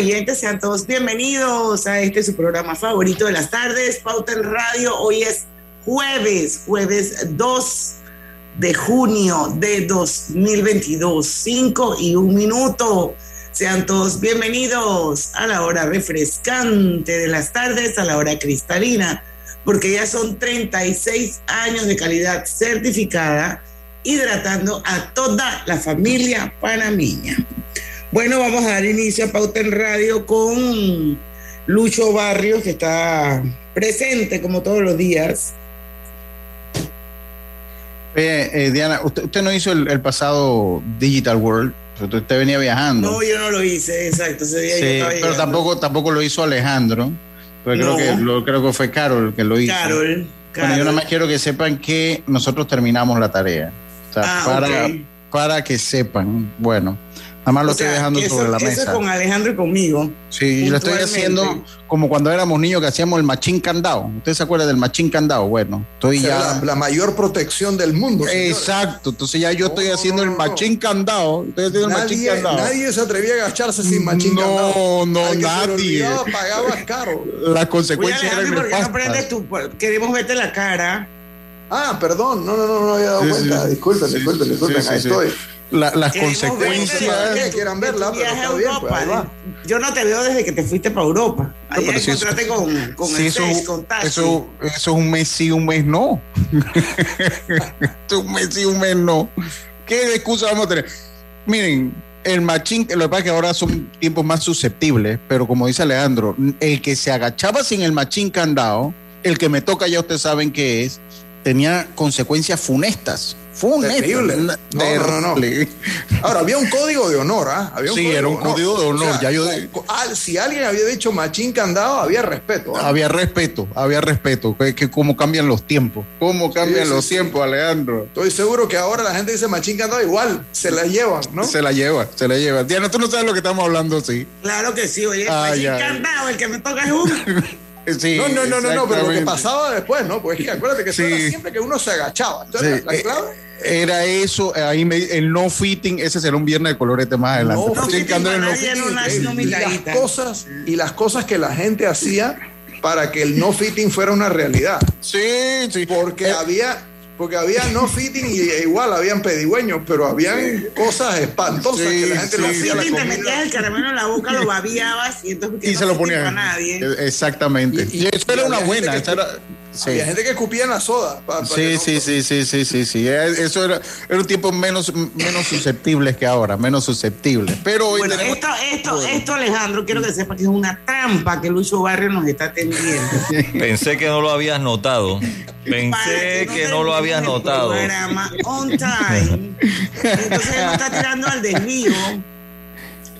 Oyentes. Sean todos bienvenidos a este su programa favorito de las tardes, Pauta en Radio. Hoy es jueves, jueves 2 de junio de 2022, 5 y un minuto. Sean todos bienvenidos a la hora refrescante de las tardes, a la hora cristalina, porque ya son 36 años de calidad certificada, hidratando a toda la familia panameña. Bueno, vamos a dar inicio a Pauta en Radio con Lucho Barrios, que está presente como todos los días. Oye, eh, Diana, usted, usted, no hizo el, el, pasado Digital World, usted venía viajando. No, yo no lo hice, exacto. Ese día sí, yo pero tampoco, tampoco lo hizo Alejandro. Pero No. creo, que, lo, creo que fue Carol que lo hizo. Carol. Bueno, Carol. yo nada más quiero que sepan que nosotros terminamos la tarea. O sea, Ah, para, para que sepan. Bueno, nada más lo O sea, estoy dejando sobre eso, la eso mesa. es con Alejandro y conmigo. Sí, lo estoy haciendo como cuando éramos niños que hacíamos el machín candado. ¿Usted se acuerda del machín candado? Bueno, estoy ya. la, la mayor protección del mundo. señores. Exacto, entonces ya yo estoy No, haciendo no, el no. machín candado. Estoy haciendo el machín Nadie, candado. nadie se atrevía a agacharse sin machín No, candado. no, le nadie. olvidaba, pagaba caro. Las Oye, consecuencias eran ¿por qué no Queremos verte la cara. Ah, perdón, no, no, no, no había dado Sí, cuenta. sí. Disculpen, Sí, disculpen, sí, disculpen. sí, ahí sí. estoy. La- las Queremos consecuencias. verte ¿Qué? Quieran verla, pero está a bien, pues, ahí Europa. Yo no te veo desde que te fuiste para Europa. Allá pero si eso- encontrate con, con Sí, el eso, con Tashi. eso, eso es un mes sí, un mes no. un mes sí, un mes no. ¿Qué excusa vamos a tener? Miren, el machín, lo que pasa es que ahora son tiempos más susceptibles, pero como dice Alejandro, el que se agachaba sin el machín candado, el que me toca ya ustedes saben qué es, tenía consecuencias funestas. Funestas. Terrible. No, no, no, no. terrible. Ahora, había un código de honor, ¿ah? Sí, código era un código de honor, ya yo ah, si alguien había dicho machín candado, había respeto. ¿ah? Había respeto, había respeto. Que, que cómo cambian los tiempos. Cómo cambian sí, los sí. tiempos, Alejandro. Estoy seguro que ahora la gente dice machín candado, igual se la llevan, ¿no? Se la lleva, se la lleva. Diana, tú no sabes lo que estamos hablando, sí. Claro que sí, oye, Ah, machín ya. candado, el que me toca es uno. Sí, No, no, no, no, no, pero lo que pasaba después, ¿no? Pues es que acuérdate que eso Sí. era siempre que uno se agachaba. Entonces, Sí, la, la eh, clave. Era eso, ahí me- el no fitting, ese será un viernes de colorete más adelante. No fitting no fitting. no y las cosas y las cosas que la gente hacía para que el no fitting fuera una realidad. Sí, sí. Porque Eh, había porque había no fitting y e igual habían pedigüeños, pero habían cosas espantosas Sí, que la gente sí, le Sí, hacía a la te comida. metías el caramelo en la boca, lo babiabas y entonces y no se lo ponían. para nadie. Eh, Exactamente. Y- Y, y- eso y era una buena. que- era- sí. Había gente que escupía en la soda. pa- pa que Sí, no- sí, sí, sí, sí, sí, sí. Eh, Eso era, era un tiempo menos, menos susceptibles que ahora, menos susceptibles. Pero hoy Bueno, tenemos- esto, esto, esto, Alejandro, quiero que sepa que es una trampa que Lucho Barrio nos está tendiendo. Pensé que no lo habías notado. Para Pensé que no lo terminemos habías el notado. programa on time. Entonces él nos está tirando al desvío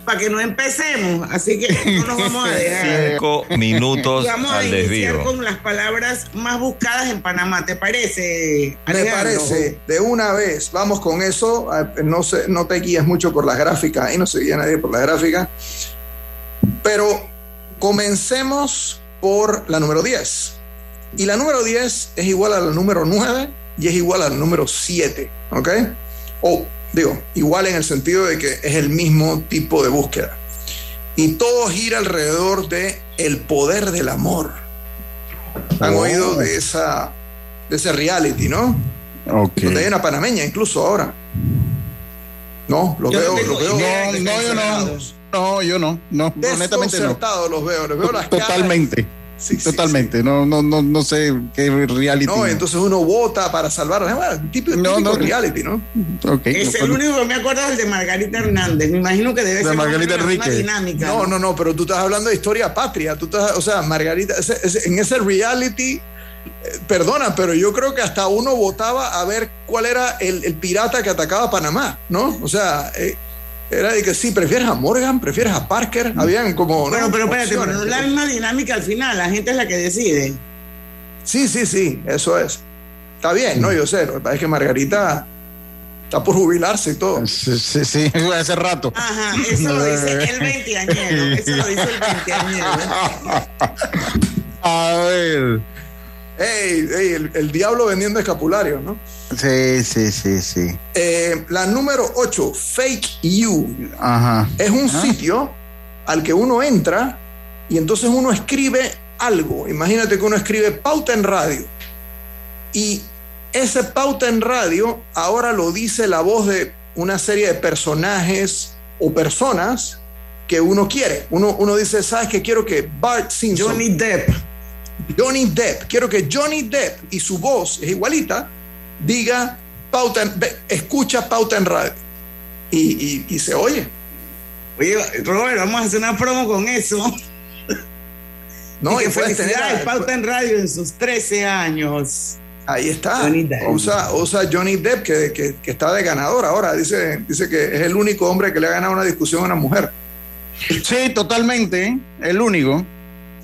para que no empecemos. Así que no nos vamos a dejar. Cinco minutos Y vamos a al iniciar desvío. con las palabras más buscadas en Panamá. ¿Te parece? Me Alejandro? parece, de una vez, vamos con eso. Ah, No, sé, no te guíes mucho por las gráficas, ahí no se guía nadie por las gráficas. Pero comencemos por la número 10. Y la número 10 es igual a la número 9 y es igual al número 7, ¿ok? O digo, igual en el sentido de que es el mismo tipo de búsqueda. Y todo gira alrededor de el poder del amor. Han Oh. oído de esa de ese reality, ¿no? Ok. Donde hay una panameña incluso ahora. No, los Yo no veo, los veo. No, no, yo no. No, yo no. No, honestamente no. los veo, les veo las caras Totalmente. sí, sí, Totalmente. No, no, no, no sé qué reality. No, entonces uno vota para salvar a gente. Tipo, No, no. reality, ¿no? Es no, el único que me acuerdo del de Margarita Hernández. Me imagino que debe De ser Margarita una dinámica. No, no, no, pero tú estás hablando de historia patria. Tú estás, o sea, Margarita, ese- ese- en ese reality, eh, perdona, pero yo creo que hasta uno votaba a ver cuál era el, el pirata que atacaba a Panamá, ¿no? O sea, eh, era de que sí, prefieres a Morgan, prefieres a Parker. Habían como. Bueno, ¿no? pero espérate, pero no es la misma dinámica al final. La gente es la que decide. Sí, sí, sí, eso es. Está bien, ¿no? Yo sé, lo que pasa es que Margarita está por jubilarse y todo. Sí, sí, sí, hace rato. Ajá, eso lo dice el veinteañero. Eso lo dice el veinteañero. A ver. Ey, ey, el, el diablo vendiendo escapularios, ¿no? Sí, sí, sí, sí. Eh, la número 8, Fake You. Ajá. Es un Ah. sitio al que uno entra y entonces uno escribe algo. Imagínate que uno escribe pauta en radio. Y ese pauta en radio ahora lo dice la voz de una serie de personajes o personas que uno quiere. Uno, uno dice, ¿sabes qué? Quiero que Bart Simpson, Johnny Depp. Johnny Depp, quiero que Johnny Depp y su voz es igualita, diga pauta en- escucha pauta en radio. Y, y- y se oye. Oye, Robert, vamos a hacer una promo con eso. No, y y que puedes tener a- Pauta en Radio en sus 13 años. Ahí está. Johnny Depp. Usa, usa Johnny Depp, que, que- que está de ganador ahora. Dice, dice que es el único hombre que le ha ganado una discusión a una mujer. Sí, totalmente. ¿eh? El único.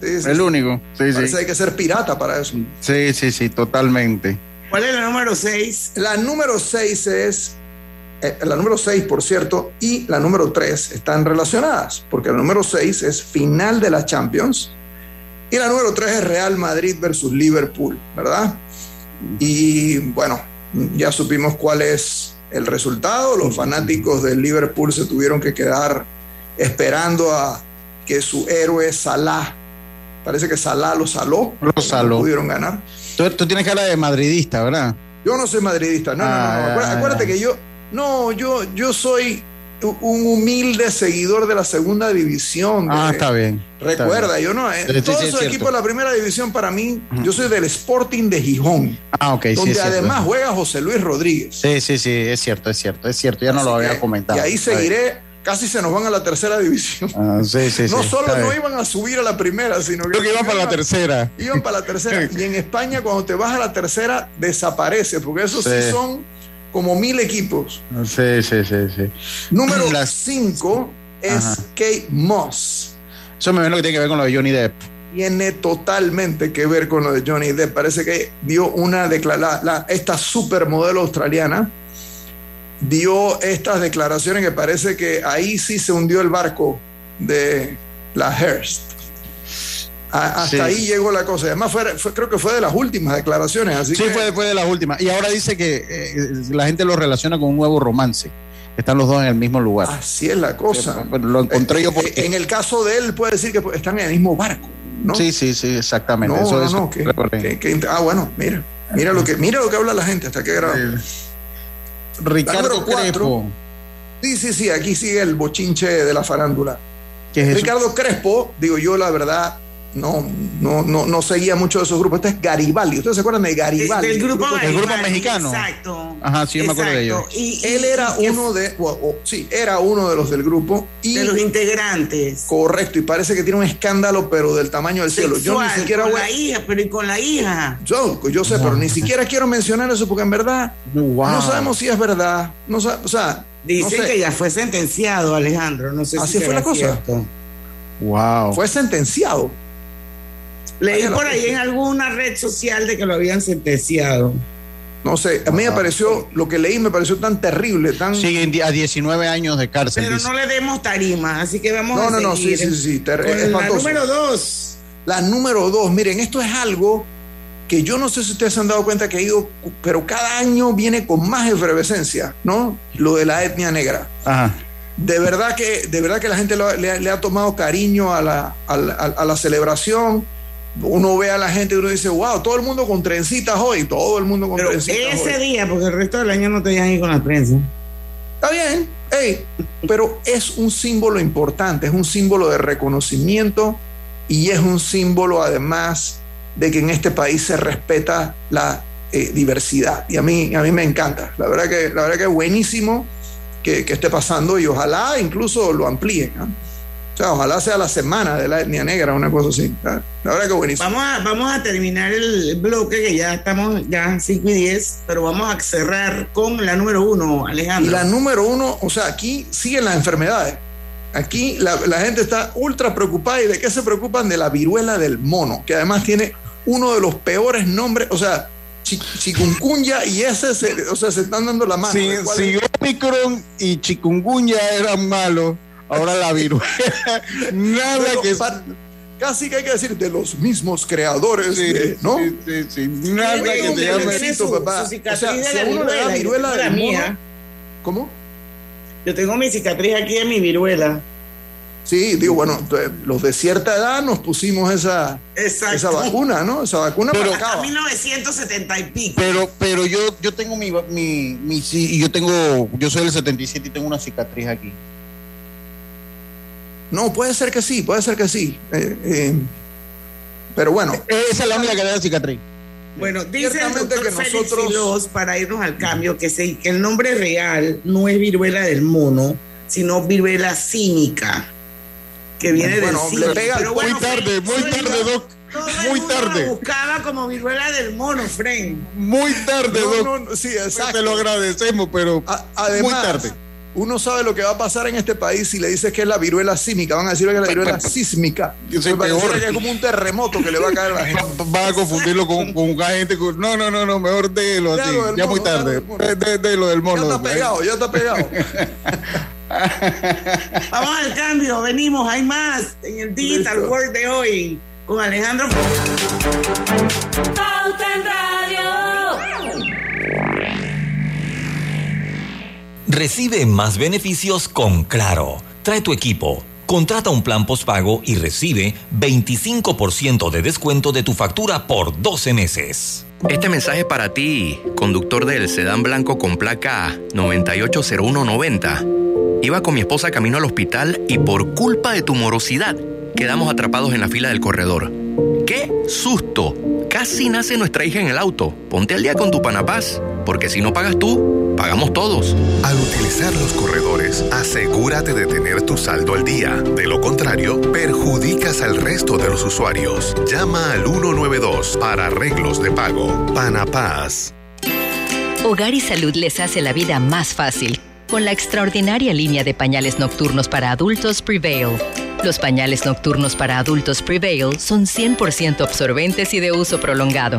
Sí, sí, El sí. único. Sí, Parece hay que ser pirata para eso. Sí, sí, sí, totalmente. ¿Cuál es la número 6? La número 6 es. eh, la número 6, por cierto, y la número 3 están relacionadas, porque la número 6 es final de la Champions y la número 3 es Real Madrid versus Liverpool, ¿verdad? Y bueno, ya supimos cuál es el resultado. Los fanáticos del Liverpool se tuvieron que quedar esperando a que su héroe Salah, parece que Salah lo saló, Lo saló. no pudieron ganar. Tú, tú tienes cara de madridista, ¿verdad? Yo no soy madridista, no, no, no, no. Ah, Acuérdate, que yo, no, yo, yo soy un humilde seguidor de la segunda división. Ah, está bien. está Recuerda, yo no, eh, Sí, todos sí, esos equipos de la primera división para mí, yo soy del Sporting de Gijón. Ah, ok, donde además juega José Luis Rodríguez. Sí, sí, sí, es cierto, es cierto, es cierto. Ya no lo había comentado. Y ahí seguiré, casi se nos van a la tercera división. Ah, sí, sí, no sí, solo no iban a subir a la primera, sino que, Creo que iban para la tercera. Iban para la tercera. Y en España, cuando te vas a la tercera, desaparece, porque esos sí, Sí. son como mil equipos. Sí, sí, sí, sí. Número Las- 5 es Ajá. Kate Moss. Eso me ve lo que tiene que ver con lo de Johnny Depp. Tiene totalmente que ver con lo de Johnny Depp. Parece que dio una declaración, esta supermodelo australiana dio estas declaraciones que parece que ahí sí se hundió el barco de la Hearst. A- hasta Sí. ahí llegó la cosa. Además, fue, fue- creo que fue de las últimas declaraciones. Así Sí, que, fue después de las últimas. Y ahora dice que eh, la gente lo relaciona con un nuevo romance. Están los dos en el mismo lugar. así es la cosa. Pero lo encontré yo Eh, porque... En el caso de él, puede decir que están en el mismo barco. ¿no? Sí, sí, sí, exactamente. No, eso, no, eso no, que- ah, bueno, mira, mira lo que, mira lo que habla la gente hasta que graba. Ricardo. Crespo. Sí, sí, sí, aquí sigue el bochinche de la farándula. ¿Qué es eso? Ricardo Crespo, digo yo la verdad, no, no, no, no seguía mucho de esos grupos. Este es Garibaldi. ¿Ustedes se acuerdan de Garibaldi? Del grupo, grupo Garibaldi, mexicano. Exacto. Ajá, sí, yo me acuerdo de ellos. Y, y- Él era y uno de, o- o- sí, era uno de los del grupo y de los integrantes. correcto y parece que tiene un escándalo pero del tamaño del cielo. Yo ni siquiera con voy, la hija, pero y con la hija. yo, yo sé, pero ni siquiera quiero mencionar eso porque en verdad Wow. no sabemos si es verdad. No o sea, Dicen no sé. que ya fue sentenciado, Alejandro. No sé Así si fue la cosa. cierto. Wow. fue sentenciado. Leí por ahí en alguna red social de que lo habían sentenciado. No sé, a mí me pareció, lo que leí me pareció tan terrible, tan... Siguen di- a 19 años de cárcel. Pero dice. no le demos tarima, así que vamos No, a no, no, sí, seguir sí, sí, ter- la número dos. La número dos, miren, esto es algo que yo no sé si ustedes se han dado cuenta que ha ido, pero cada año viene con más efervescencia, ¿no? Lo de la etnia negra. Ajá. De verdad que, de verdad que la gente lo- le, ha- le ha tomado cariño a la, a la- a la celebración. Uno ve a la gente y uno dice, wow, todo el mundo con trencitas hoy, todo el mundo con Pero trencitas ese hoy. día, porque el resto del año no te dejan ir con la prensa. Está bien, ey, pero es un símbolo importante, es un símbolo de reconocimiento y es un símbolo además de que en este país se respeta la eh, diversidad. Y a mí, a mí me encanta. La verdad que, la verdad que es buenísimo que, que esté pasando y ojalá incluso lo amplíen. ¿no? O sea, ojalá sea la semana de la etnia negra, una cosa así. La, verdad que buenísimo. Vamos a, vamos a terminar el bloque, que ya estamos ya 5 y 10, pero vamos a cerrar con la número uno, Y Alejandro. la número uno, o sea, aquí siguen las enfermedades. Aquí la, la gente está ultra preocupada. ¿Y de qué se preocupan? De la viruela del mono, que además tiene uno de los peores nombres, o sea, chi- chikungunya y ese, se, o sea, se están dando la mano. Si, ¿De cuál si? Omicron y chikungunya eran malos, ahora la viruela, nada Pero que casi que hay que decir de los mismos creadores, de- ¿no? sí, sí, sí, nada que tiene llame su- papá. su cicatriz O sea, de si la a uno le da viruela, la mono- mía. ¿Cómo? Yo tengo mi cicatriz aquí de mi viruela. Sí, digo, bueno, de- los de cierta edad nos pusimos esa, Exacto. esa vacuna, ¿no? Esa vacuna Pero- para A acá. 1970 y pico. Pero, pero yo, yo tengo mi, mi, mi, sí, y yo tengo, yo soy del 77 y tengo una cicatriz aquí. No, puede ser que sí, puede ser que sí. Eh, eh, pero bueno, Esa es la única que da cicatriz. Bueno, dice el Ciertamente doctor que nosotros- para irnos al cambio, que, se- que el nombre real no es viruela del mono, sino viruela cínica, que viene Bueno, del le cínico. pega Pero Muy bueno, tarde, muy todo el tarde, Doc. todo el Muy mundo tarde. lo buscaba como viruela del mono, Fren. Muy tarde, no, Doc. no, no, sí, exacto. Te lo agradecemos, pero A- además, muy tarde. Uno sabe lo que va a pasar en este país si le dices que es la viruela sísmica. Van a decir que es la viruela sísmica. Yo soy peor. que es como un terremoto que le va a caer a la gente. Va a confundirlo con, con un agente. con- No, no, no, no, mejor délo Ya así. Ya muy mono, ya tarde. del mono. De, de- de lo del Ya mono. está pues. pegado, ya está pegado. Vamos al cambio, venimos, hay más en el Digital Listo. World de hoy con Alejandro. Recibe más beneficios con Claro. Trae tu equipo. Contrata un plan postpago y recibe 25% de descuento de tu factura por 12 meses. Este mensaje es para ti, conductor del sedán blanco con placa 980190. Iba con mi esposa camino al hospital y por culpa de tu morosidad quedamos atrapados en la fila del corredor. ¡Qué susto! Casi nace nuestra hija en el auto. Ponte al día con tu Panapaz, porque si no pagas tú, pagamos todos. Al utilizar los corredores, asegúrate de tener tu saldo al día. De lo contrario, perjudicas al resto de los usuarios. Llama al 192 para arreglos de pago. Panapaz. Hogar y Salud les hace la vida más fácil con la extraordinaria línea de pañales nocturnos para adultos Prevail. Los pañales nocturnos para adultos Prevail son 100% absorbentes y de uso prolongado.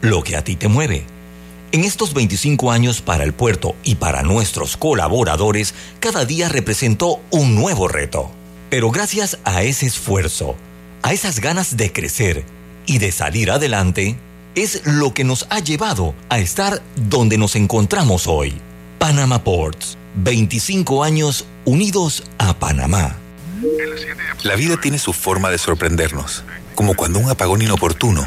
lo que a ti te mueve. En estos 25 años para el puerto y para nuestros colaboradores, cada día representó un nuevo reto. Pero gracias a ese esfuerzo, a esas ganas de crecer y de salir adelante, es lo que nos ha llevado a estar donde nos encontramos hoy. Panama Ports, 25 años unidos a Panamá. La vida tiene su forma de sorprendernos, como cuando un apagón inoportuno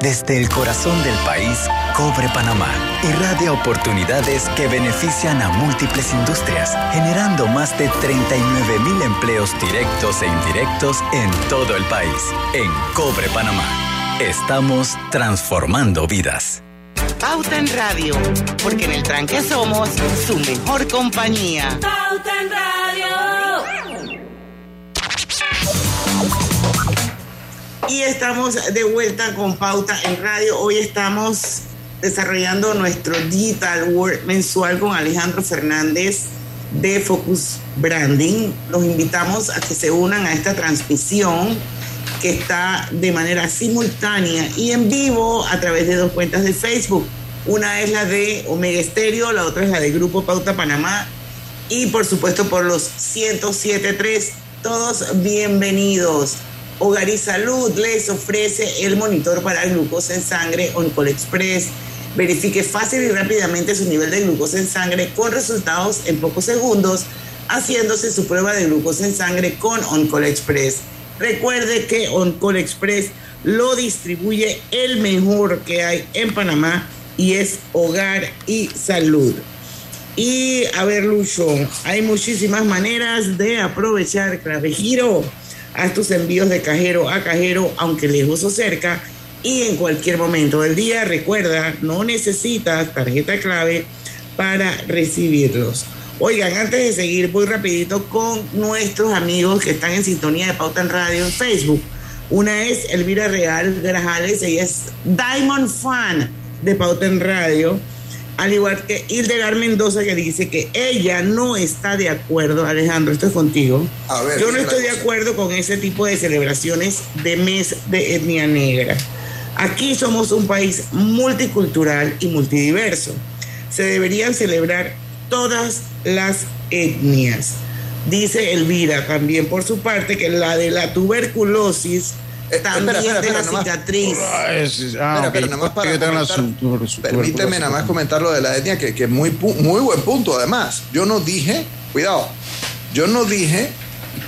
Desde el corazón del país, Cobre Panamá irradia oportunidades que benefician a múltiples industrias, generando más de 39 mil empleos directos e indirectos en todo el país. En Cobre Panamá, estamos transformando vidas. Pauta en Radio, porque en el tranque somos su mejor compañía. Pauta en Radio. Y estamos de vuelta con Pauta en Radio. Hoy estamos desarrollando nuestro Digital World mensual con Alejandro Fernández de Focus Branding. Los invitamos a que se unan a esta transmisión que está de manera simultánea y en vivo a través de dos cuentas de Facebook. Una es la de Omega Estéreo, la otra es la de Grupo Pauta Panamá y por supuesto por los 107.3. Todos bienvenidos. Hogar y Salud les ofrece el monitor para glucosa en sangre Oncol Express. Verifique fácil y rápidamente su nivel de glucosa en sangre con resultados en pocos segundos, haciéndose su prueba de glucosa en sangre con Oncol Express. Recuerde que Oncol Express lo distribuye el mejor que hay en Panamá y es Hogar y Salud. Y a ver, Lucho, hay muchísimas maneras de aprovechar Clave Giro. Haz tus envíos de cajero a cajero, aunque lejos o cerca, y en cualquier momento del día. Recuerda, no necesitas tarjeta clave para recibirlos. Oigan, antes de seguir, voy rapidito con nuestros amigos que están en sintonía de Pauta en Radio en Facebook. Una es Elvira Real Grajales, ella es Diamond Fan de Pauta en Radio, al igual que Hildegard Mendoza que dice que ella no está de acuerdo, Alejandro, esto es contigo. A ver, Yo no estoy de acuerdo con ese tipo de celebraciones de mes de etnia negra. Aquí somos un país multicultural y multidiverso. Se deberían celebrar todas las etnias. Dice Elvira también por su parte que la de la tuberculosis también Eh, espera, espera, deja nomás. cicatriz. Ah, para la comentar- su- su- Permíteme nada más comentar lo de la etnia, que, que es muy, muy buen punto además. Yo no dije, cuidado, yo no dije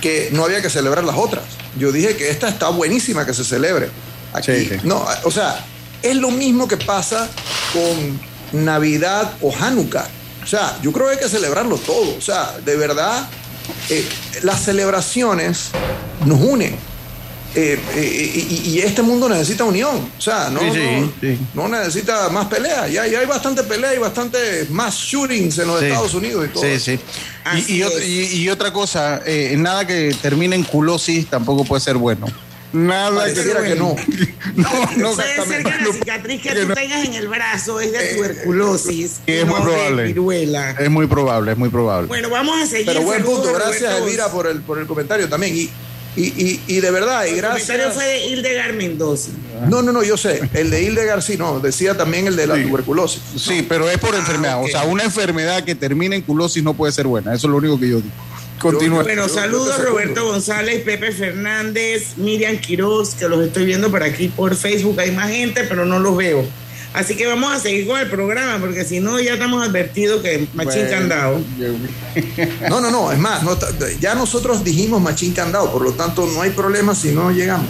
que no había que celebrar las otras. Yo dije que esta está buenísima que se celebre. Aquí, Sí, sí. no, o sea, es lo mismo que pasa con Navidad o Hanukkah. O sea, yo creo que hay que celebrarlo todo. O sea, de verdad, eh, las celebraciones nos unen. Eh, eh, y, y este mundo necesita unión. O sea, no, Sí, sí, no, sí. no necesita más pelea. Ya, ya hay bastante pelea y bastante más shootings en los Sí. Estados Unidos y todo. Sí, sí. Y, y otra, es. y- y otra cosa, eh, nada que termine en culosis tampoco puede ser bueno. Nada que, Pareciera que no. no, no, Puede ser que exactamente. la cicatriz que que tú no. tengas en el brazo es de tuberculosis, es no muy probable. viruela. Es muy probable, es muy probable. Bueno, vamos a seguir. Pero buen punto. Gracias, Elvira, por el, por el comentario también. Y, y, y, y de verdad, y El comentario gracias. fue de Hildegard Mendoza. No, no, no, yo sé. El de Hildegard sí, no. Decía también el de la Sí. tuberculosis. Sí, pero es por enfermedad. ok. O sea, una enfermedad que termine en culosis no puede ser buena. Eso es lo único que yo digo. Continúa. Bueno, saludos Roberto. González, Pepe Fernández, Miriam Quiroz, que los estoy viendo por aquí por Facebook. Hay más gente, pero no los veo. Así que vamos a seguir con el programa, porque si no, ya estamos advertidos que Machín Bueno. Candado. No, no, no, es más, no ya nosotros dijimos Machín Candado, por lo tanto no hay problema si no llegamos.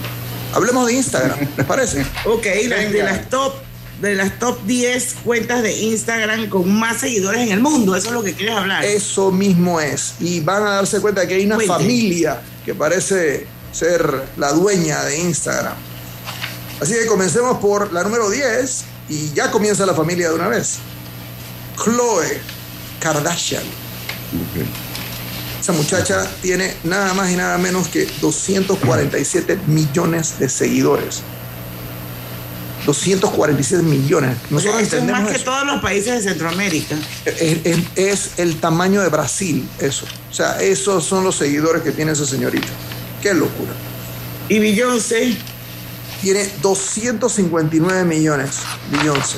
Hablemos de Instagram, ¿les parece? Ok, las- de las top de las top 10 cuentas de Instagram con más seguidores en el mundo, eso es lo que quieres hablar. Eso mismo es. Y van a darse cuenta que hay una Cuente. familia que parece ser la dueña de Instagram. Así que comencemos por la número 10 y ya comienza la familia de una vez. Chloe Kardashian. Esa muchacha tiene nada más y nada menos que 247 millones de seguidores. 247 millones. Nosotros Eso es más que eso. todos los países de Centroamérica. Es, es- es el tamaño de Brasil, eso. O sea, esos son los seguidores que tiene esa señorita. Qué locura. Y Beyoncé. Tiene 259 millones, Beyoncé.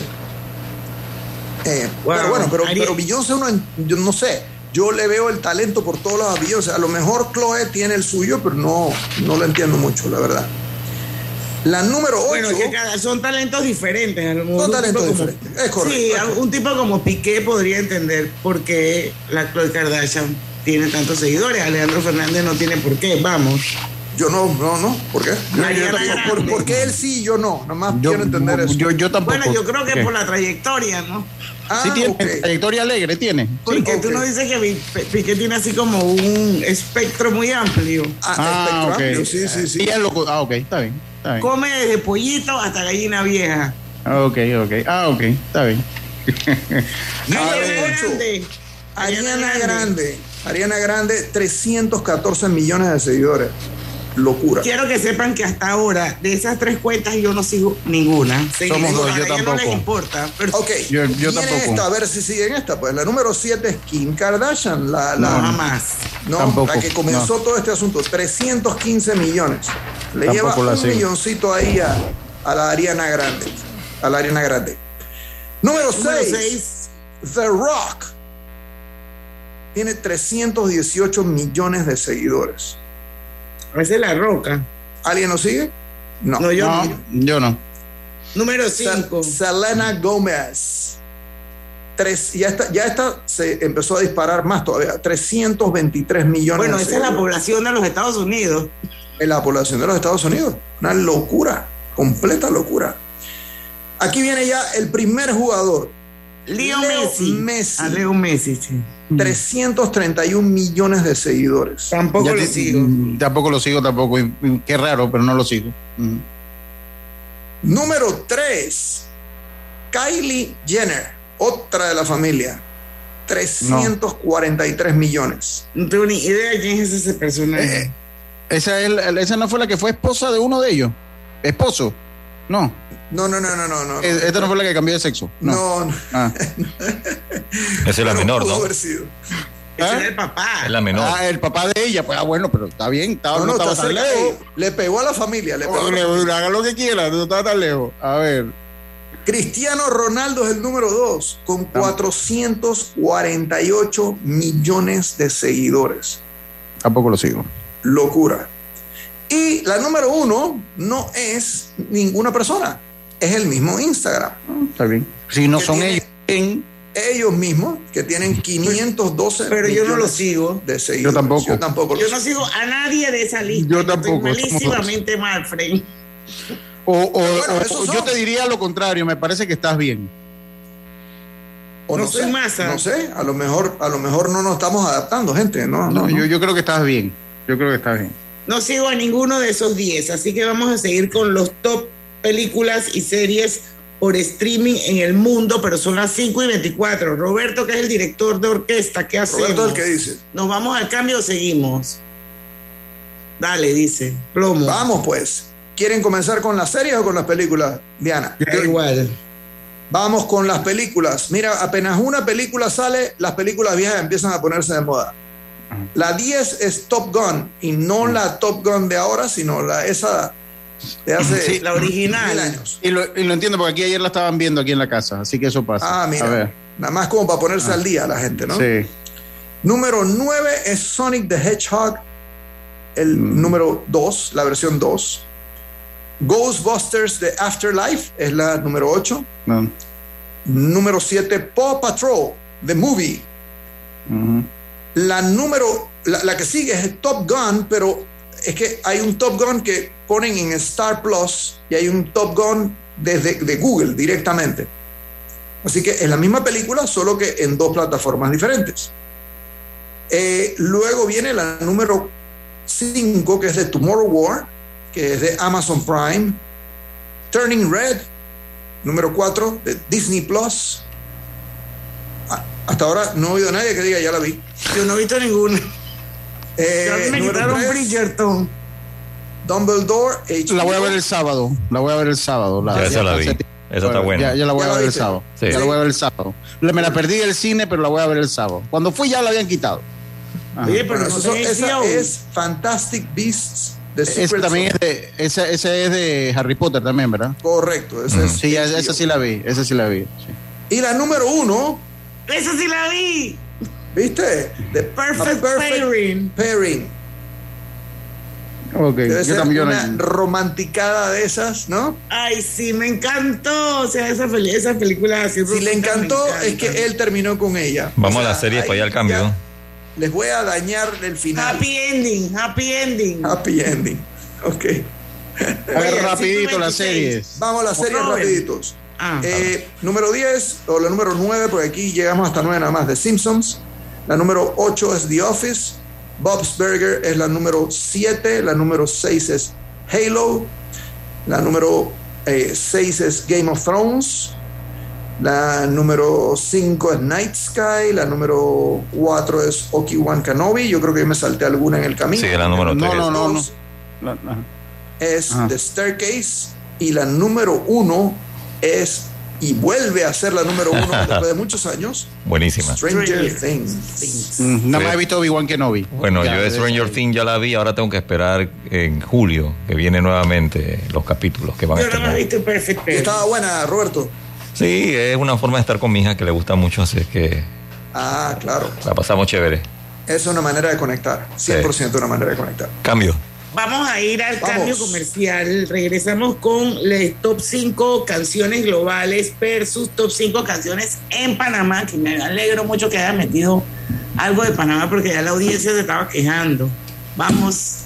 Eh, Wow. Pero bueno, pero, pero Beyoncé uno, yo no sé, yo le veo el talento por todos lados a Beyoncé. A lo mejor Chloe tiene el suyo, pero no, no lo entiendo mucho, la verdad. La número 8. Bueno, que cada- son talentos diferentes. A lo mejor Son un talentos como- diferentes, es correcto, Sí, un tipo como Piqué podría entender por qué la Khloe Kardashian tiene tantos seguidores. Alejandro Fernández no tiene por qué. Vamos. Yo no, no, no. ¿Por qué? Yo- por, por qué él sí y yo no? Nada más Yo- quiero entender eso. yo- yo tampoco. Bueno, yo creo que ¿Qué? por la trayectoria, ¿no? Ah, sí tiene trayectoria alegre, tiene. Porque tú ok. no dices que Pi- Piqué tiene así como un espectro muy amplio. Ah, Ah, amplio, sí, sí, sí. Y es loco- Ah, ok, está bien. Está bien. Come desde pollito hasta gallina vieja. Ok, ok. Ah, ok, está bien. Grande. Ariana Grande. Ariana Grande, 314 millones de seguidores. Locura. Quiero que sepan que hasta ahora, de esas tres cuentas, yo no sigo ninguna. Somos ninguna, dos, yo ella No tampoco. les importa. Pero Ok, Yo- yo viene tampoco. esta, a ver si siguen esta. Pues la número 7 es Kim Kardashian, la, la, no, jamás. no, Tampoco, la que comenzó todo este asunto. 315 millones. Le Tampoco lleva un sigo. milloncito ahí a, a la Ariana Grande. A la Ariana Grande. Número Número 6. seis. The Rock. Tiene 318 millones de seguidores. Esa es la roca. ¿Alguien lo sigue? No. No, yo No, no. yo no. Número Se- 5. Selena Gómez. Tres, ya está, ya está, se empezó a disparar más todavía. 323 millones Bueno, de esa es la población de los Estados Unidos. en la población de los Estados Unidos. Una locura, completa locura. Aquí viene ya el primer jugador. Leo, Leo Messi. Messi. A Leo Messi, sí. 331 millones de seguidores. Tampoco Ya lo sigo. mm, Tampoco lo sigo, tampoco. Qué raro, pero no lo sigo. Mm. Número 3. Kylie Jenner, otra de la familia. 343 millones. No tengo ni idea de quién es ese personaje. Eh, Esa, es esa no fue la que fue esposa de uno de ellos. Esposo. No. No, no, no, no, no. no. Esta no fue la que cambió de sexo. No. No, no. Ah. Esa es la menor, ¿no? haber sido. Ese ¿Ah? era el papá. Es la menor. Ah, el papá de ella. Pues, ah, bueno, pero está bien. Estaba, No, no, no, estaba está tan lejos. Le pegó a la familia. Le pegó a la familia. Haga lo que quiera, no estaba tan lejos. A ver. Cristiano Ronaldo es el número 2 con 448 millones de seguidores. Tampoco lo sigo. Locura. Y la número uno no es ninguna persona, es el mismo Instagram. Está bien. Si no ¿Qué son ellos. Ellos mismos que tienen 512 Pero yo no lo sigo. de seguidores. Yo tampoco. Yo tampoco lo Yo no sigo. a nadie de esa lista. Yo tampoco, malísimamente mal, Fred. O, o- Bueno, o- yo te diría lo contrario, me parece que estás bien. O no no, soy sé, masa. no sé, a lo mejor, a lo mejor no nos estamos adaptando, gente. No, no, No, no. Yo, yo creo que estás bien. Yo creo que estás bien. No sigo a ninguno de esos 10, así que vamos a seguir con los top películas y series por streaming en el mundo, pero son las 5 y 24. Roberto, que es el director de orquesta, ¿qué hacemos? Roberto, el que dice. ¿Nos vamos al cambio o seguimos? Dale, dice. Plomo. Vamos pues. ¿Quieren comenzar con las series o con las películas, Diana? Da igual. Vamos con las películas. Mira, apenas una película sale, las películas viejas empiezan a ponerse de moda. La 10 es Top Gun y no la Top Gun de ahora, sino la esa de hace Sí, la original. mil años. Y lo, y lo entiendo porque aquí ayer la estaban viendo aquí en la casa, así que eso pasa. Ah, mira. A ver. Nada más como para ponerse al día la gente, ¿no? Sí. Número 9 es Sonic the Hedgehog, el Mm. número 2, la versión 2. Ghostbusters The Afterlife es la número 8. No. Número 7, Paw Patrol, The Movie. La número, la, la que sigue es Top Gun, pero es que hay un Top Gun que ponen en Star Plus y hay un Top Gun desde de Google directamente. Así que es la misma película, solo que en dos plataformas diferentes. Eh, luego viene la número 5, que es de Tomorrow War, que es de Amazon Prime. Turning Red, número 4, de Disney Plus. Ah, Hasta ahora no he oído a nadie que diga ya la vi. Yo no he visto ninguna. Eh, Ya me número quitaron tres, Bridgerton. Dumbledore, HBO. La voy a ver el sábado. La voy a ver el sábado. Ya, esa la vi. Esa está buena. Ya, ya la voy ¿Ya a ver el sábado. Sí. Ya la voy a ver el sábado. Le- Me la perdí del cine, pero la voy a ver el sábado. Cuando fui ya la habían quitado. Oye, pero Bueno, eso- esa es Fantastic Beasts de Ese Secret también es de, ese es de Harry Potter también, ¿verdad? Correcto, esa es Sí, esa sí la vi. Esa sí la vi. sí. Y la número uno, Esa sí la vi. ¿Viste? The Perfect, A Pairing. Pairing. Ok, Debe yo ser también. yo no- una romanticada de esas, ¿no? Ay, sí, me encantó. O sea, esa, esa película así. Si le encantó, encanta. es que él terminó con ella. Vamos O a la serie ya ahí el cambio. ya Les voy a dañar el final. Happy ending, happy ending. Happy ending. Ok. A ver, Oye, rapidito las 126. series. Vamos a las series Robert. rapiditos. Ah, Eh, número 10 o la número 9, porque aquí llegamos hasta 9 nada más, de Simpsons. La número 8 es The Office. Bob's Burger es la número 7. La número 6 es Halo. La número 6 es Game of Thrones. La número 5 es Night Sky. La número 4 es Obi-Wan Kenobi. Yo creo que me salté alguna en el camino. Sí, la número No, tres. no, no, no. Ajá. es Ajá. The Staircase y la número uno es y vuelve a ser la número uno después de muchos años Buenísima. Stranger Things Mm, Nada más Sí. he visto Obi-Wan Kenobi. Bueno, Ya, yo de Stranger Things ya la vi, ahora tengo que esperar en julio, que viene nuevamente los capítulos que van a Yo no me he estrenar. visto Perfect Y Pairing. estaba buena Roberto Sí, es una forma de estar con mi hija que le gusta mucho, así es que ah claro la pasamos chévere. es una manera de conectar 100% una manera de conectar Cambio. Vamos a ir al Vamos. cambio comercial. Regresamos con las top 5 canciones globales versus top 5 canciones en Panamá, que me alegro mucho que haya metido algo de Panamá porque ya la audiencia se estaba quejando. Vamos.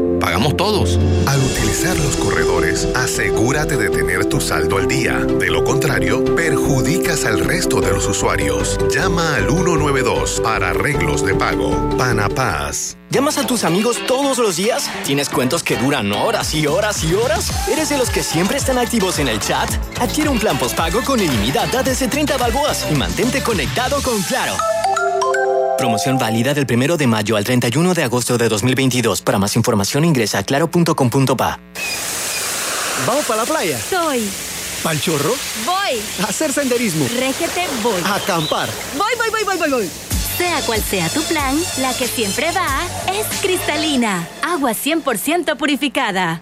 pagamos todos. Al utilizar los corredores, asegúrate de tener tu saldo al día. De lo contrario, perjudicas al resto de los usuarios. Llama al 192 para arreglos de pago. Panapaz. ¿Llamas a tus amigos todos los días? ¿Tienes cuentos que duran horas y horas y horas? ¿Eres de los que siempre están activos en el chat? Adquiere un plan postpago con ilimitada desde 30 balboas y mantente conectado con Claro. Promoción válida del 1 de mayo al 31 de agosto de 2022. Para más información ingresa a claro.com.pa. ¿Vamos para la playa? Soy. ¿Pal chorro? Voy. ¿A hacer senderismo? Régete, voy. ¿Acampar? Voy, voy, voy, voy, voy, voy. Sea cual sea tu plan, la que siempre va es cristalina. Agua 100% purificada.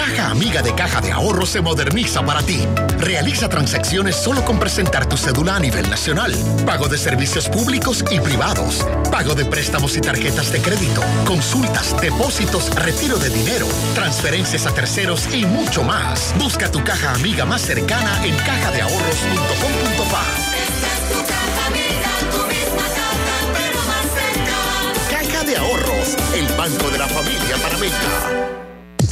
Caja Amiga de Caja de Ahorro se moderniza para ti. Realiza transacciones solo con presentar tu cédula a nivel nacional. Pago de servicios públicos y privados. Pago de préstamos y tarjetas de crédito. Consultas, depósitos, retiro de dinero, transferencias a terceros y mucho más. Busca tu caja amiga más cercana en cajadeahorros.com.pa. Caja de Ahorros, el banco de la familia panameña.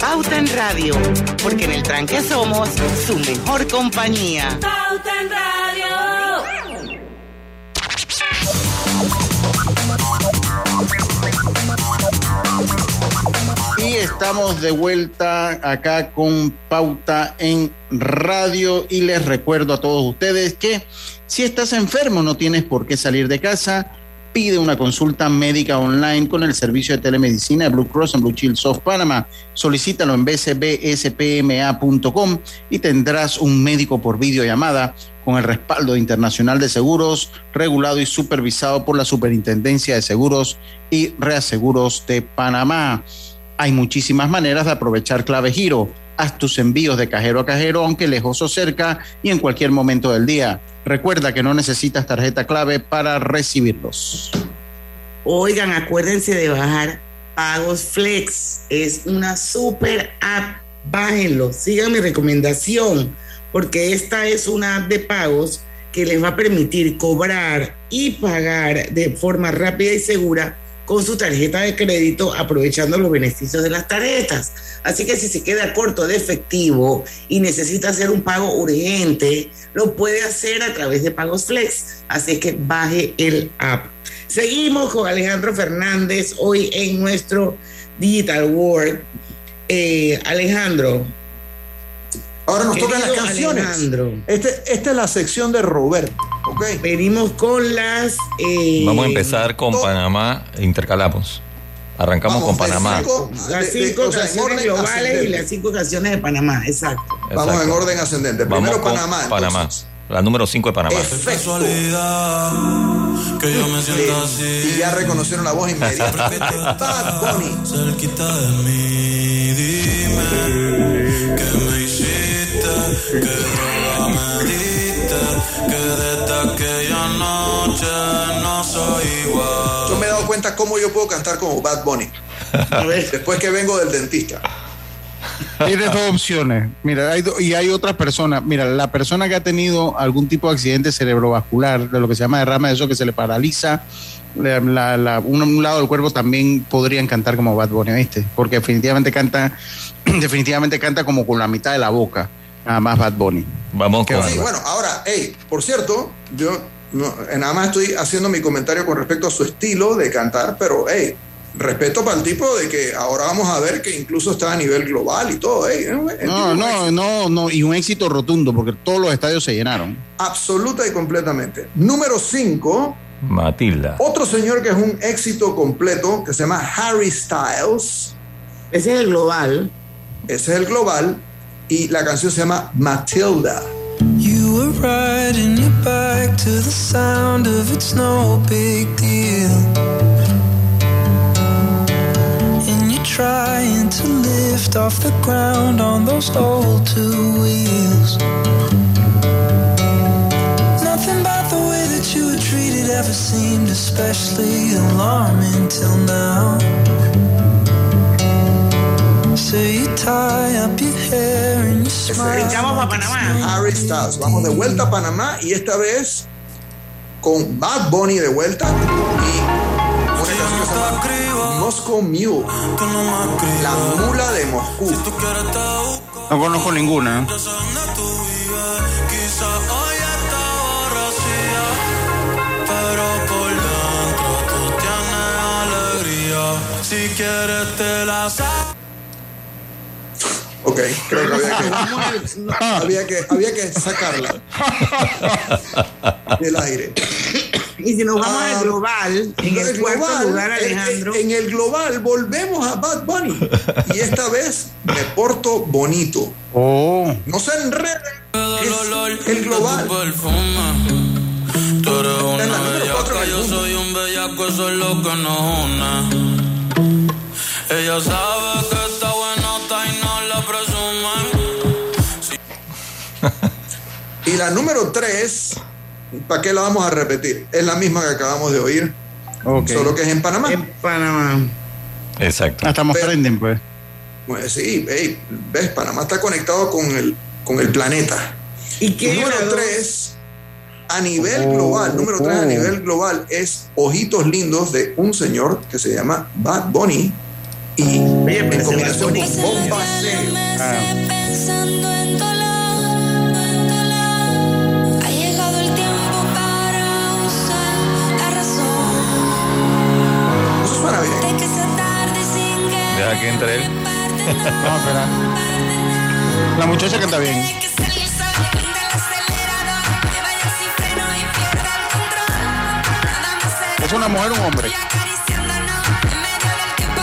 Pauta en Radio, porque en el tranque somos su mejor compañía. Pauta en Radio. Y estamos de vuelta acá con Pauta en Radio y les recuerdo a todos ustedes que si estás enfermo no tienes por qué salir de casa, pide una consulta médica online con el servicio de telemedicina de Blue Cross and Blue Shield of Panama. Solicítalo en bcbspma.com y tendrás un médico por videollamada con el respaldo internacional de seguros, regulado y supervisado por la Superintendencia de Seguros y Reaseguros de Panamá. Hay muchísimas maneras de aprovechar Clave Giro. Haz tus envíos de cajero a cajero, aunque lejos o cerca, y en cualquier momento del día. Recuerda que no necesitas tarjeta clave para recibirlos. Oigan, acuérdense de bajar Pagos Flex. Es una super app. Bájenlo, sigan mi recomendación, porque esta es una app de pagos que les va a permitir cobrar y pagar de forma rápida y segura con su tarjeta de crédito aprovechando los beneficios de las tarjetas. Así que si se queda corto de efectivo y necesita hacer un pago urgente, lo puede hacer a través de Pagos Flex. Así que baje el app. Seguimos con Alejandro Fernández hoy en nuestro Digital World. Eh, Alejandro. Ahora nos tocan las canciones. Alejandro. Este, esta es la sección de Roberto. ¿ok? Venimos con las. eh, Vamos a empezar con Panamá, intercalamos. Arrancamos con Panamá. Las cinco canciones globales y las cinco canciones de Panamá, exacto. Vamos en orden ascendente. Vamos Primero con Panamá. Panamá. La número 5 de Panamá. Perfecto. Y ya reconocieron la voz inmediata. Bad Bunny. Cerquita de mí, dime que me hiciste, que droga me diste, que desde aquella noche no soy igual. Yo me he dado cuenta cómo yo puedo cantar como Bad Bunny. Después que vengo del dentista. Tienes dos opciones. Mira, hay do- y hay otra persona. Mira, la persona que ha tenido algún tipo de accidente cerebrovascular, de lo que se llama derrama de eso que se le paraliza, la- la- la- un, un lado del cuerpo también podrían cantar como Bad Bunny, ¿viste? Porque definitivamente canta, definitivamente canta como con la mitad de la boca, nada más Bad Bunny. Vamos con Sí, bueno, ahora, hey, por cierto, yo no, nada más estoy haciendo mi comentario con respecto a su estilo de cantar, pero hey, respeto para el tipo de que ahora vamos a ver que incluso está a nivel global y todo, hey, tipo No, no, no, no, y un éxito rotundo, porque todos los estadios se llenaron. absoluta y completamente. Número 5, Matilda. otro señor que es un éxito completo, que se llama Harry Styles. Ese es el global. Ese es el global. Y la canción se llama Matilda. You were riding your bike to the sound of it's no big deal. And you're trying to lift off the ground on those old two wheels. Nothing about the way that you were treated ever seemed especially alarming till now. And you smile. Harry Styles. Vamos de vuelta a Panamá y esta vez con Bad Bunny de vuelta y una canción que se llama Moscow Mule. La mula de Moscú. No conozco ninguna. Quizá hoy está borracía, pero por dentro tú tienes alegría. Si quieres te la sa- Ok, creo que había que, había que, había que sacarla del aire. Y si nos vamos al global, en el cuarto lugar, en- Alejandro. En, el global volvemos a Bad Bunny. Y esta vez me porto bonito. Oh. No se enreden. Es el global. Tú eres una bellaca, yo soy un bellaco, eso es lo que nos une. Ella sabe que Y la número 3, ¿para qué la vamos a repetir? Es la misma que acabamos de oír. Solo que es en Panamá. En Panamá. Exacto. Ah, estamos trending, pues. Pues sí, ey, ves, Panamá está conectado con el, con el planeta. ¿Y qué número era? 3, a nivel Oh, global, número 3 a oh. nivel global es Ojitos Lindos de un señor que se llama Bad Bunny y en combinación con Bomba Pensando en sin que entre él. No, espera. La muchacha canta bien. ¿Es una mujer o un hombre?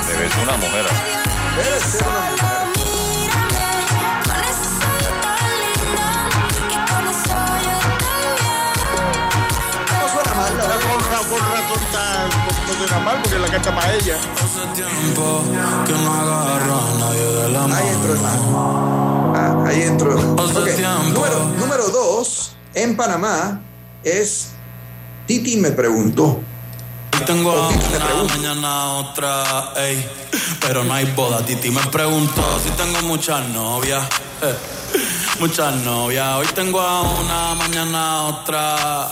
Debe ser una mujer. Debe ser una mujer. Por razón está- no suena mal porque la canta más ella. tiempo que no agarro a nadie de la Ahí entró el. Ah, ahí entró. Ok, Número, número dos, en Panamá, es Titi me preguntó. Tengo una, mañana otra, ey. Pero no hay boda. Titi me preguntó si tengo muchas novias. eh, Muchas novias. Hoy tengo a una, mañana otra.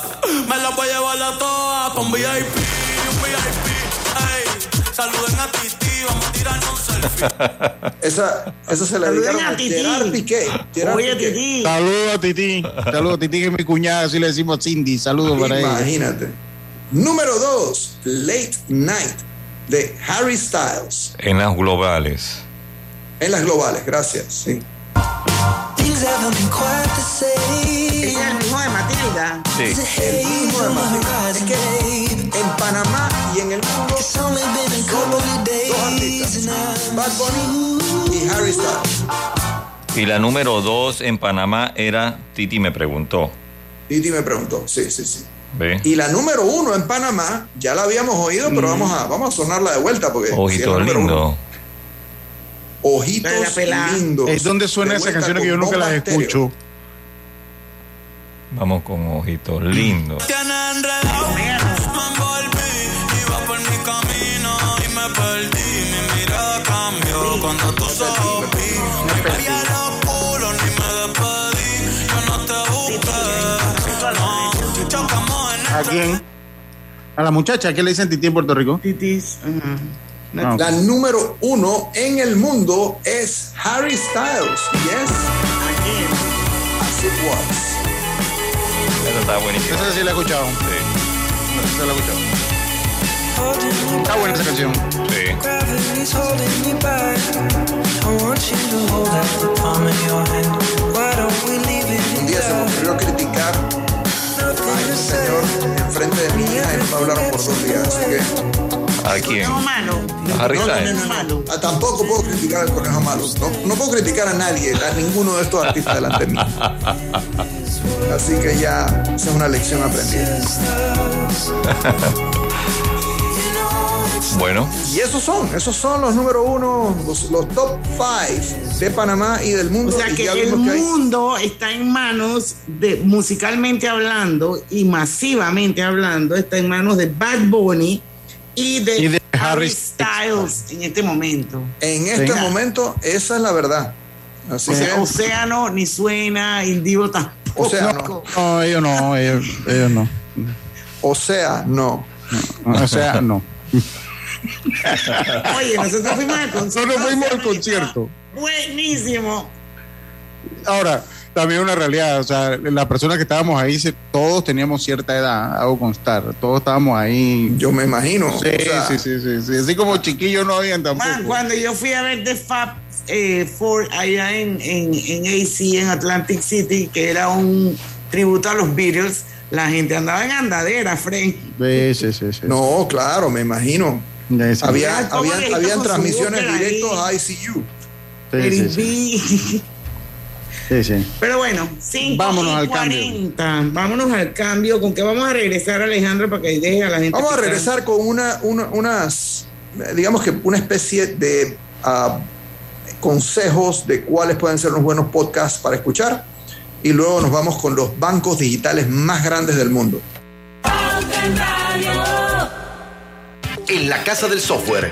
Me las voy a llevar a todas con VIP, un VIP. Ey. Saluden a Titi, vamos a tirarnos un selfie. Esa, esa se la dedicaron a a Titi. Gerard Piqué. Gerard Oye, Piqué. Titi. Saludos a Titi. Saludos a Titi, que es mi cuñada, así le decimos Cindy. Saludos para ella. Imagínate. Número dos, Late Night de Harry Styles. En las globales. En las globales, gracias. Sí. Things haven't been quite the same. Ese es el mismo de Matilda. Sí. El mismo de Matilda. Es que en Panamá y en el mundo solo dos artistas, Bad Bunny y Harry Styles. Y la número dos en Panamá era Titi me preguntó. Titi me preguntó, sí, sí, sí. ¿Ve? Y la número uno en Panamá, ya la habíamos oído, pero vamos a, vamos a sonarla de vuelta porque... si es Ojito número uno. Ojitos lindos. Es donde suena vuelta canciones que yo nunca las escucho. Vamos con ojitos lindos. Cuando ojos. No ni me despedí. Yo no te busqué, no. Chocamos en ¿A quién? A la muchacha, ¿qué le dicen Titi en Puerto Rico? Titis. ajá. Ah, La número uno en el mundo es Harry Styles. Yes, as it was. Esa está buenísima. Esa sí la he escuchado. Sí. Esa la he escuchado. Está buena esa canción. Sí. Un día se me ocurrió criticar a un señor enfrente de mi hija y no me hablaron por dos días. Así que ¿A quién? Malo. A Harry no, no, no, no, no. Ah, tampoco puedo criticar al conejo malo. No, no puedo criticar a nadie, a ninguno de estos artistas delante de mí. Así que ya esa es una lección aprendida. Bueno, Y esos son, esos son los número uno, los, los top five de Panamá y del O mundo. sea y que el que hay- mundo está en manos de, musicalmente hablando y masivamente hablando, está en manos de Bad Bunny y de, Y de Harry Harry Styles en este momento. en este Sí. momento, esa es la verdad. Así O sea, Océano ni suena, Indivo tampoco. o sea, no. No, ellos no, ellos, ellos no. O sea, no. O sea, no. Oye, nosotros fuimos al concierto. Nosotros fuimos al concierto. Buenísimo. Ahora, también una realidad. O sea, las personas que estábamos ahí, todos teníamos cierta edad, hago constar. Todos estábamos ahí. Yo me imagino. Sí, o sea- sí, sí, sí, sí. Así como chiquillos no habían tampoco. Man, cuando yo fui a ver The Fab eh, Four allá en, en, en AC, en Atlantic City, que era un tributo a los Beatles, la gente andaba en andadera, Frank. Sí, sí, sí, sí. No, claro, me imagino. Había, Ya, ¿cómo habían, habían transmisiones directos a ICU. Sí, sí, sí. Sí, sí. Pero bueno, 5 Vámonos y al cambio. 40. Vámonos al cambio. ¿Con qué vamos a regresar, Alejandro, para que deje a la gente? Vamos a regresar con una, una- unas, digamos que una especie de ah, consejos de cuáles pueden ser los buenos podcasts para escuchar. Y luego nos vamos con los bancos digitales más grandes del mundo. En la Casa del Software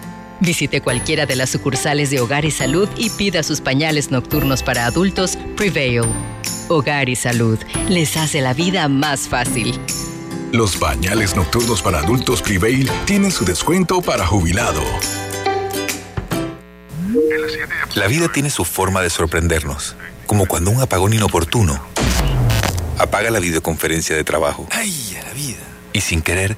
Visite cualquiera de las sucursales de Hogar y Salud y pida sus pañales nocturnos para adultos Prevail. Hogar y Salud les hace la vida más fácil. Los bañales nocturnos para adultos Prevail tienen su descuento para jubilado. La vida tiene su forma de sorprendernos, como cuando un apagón inoportuno apaga la videoconferencia de trabajo. ¡Ay, a la vida! Y sin querer,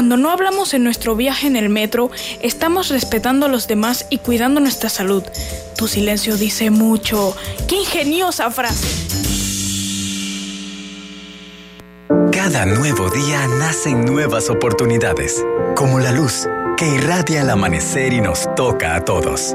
Cuando no hablamos en nuestro viaje en el metro, estamos respetando a los demás y cuidando nuestra salud. Tu silencio dice mucho. ¡Qué ingeniosa frase! Cada nuevo día nacen nuevas oportunidades, como la luz que irradia al amanecer y nos toca a todos.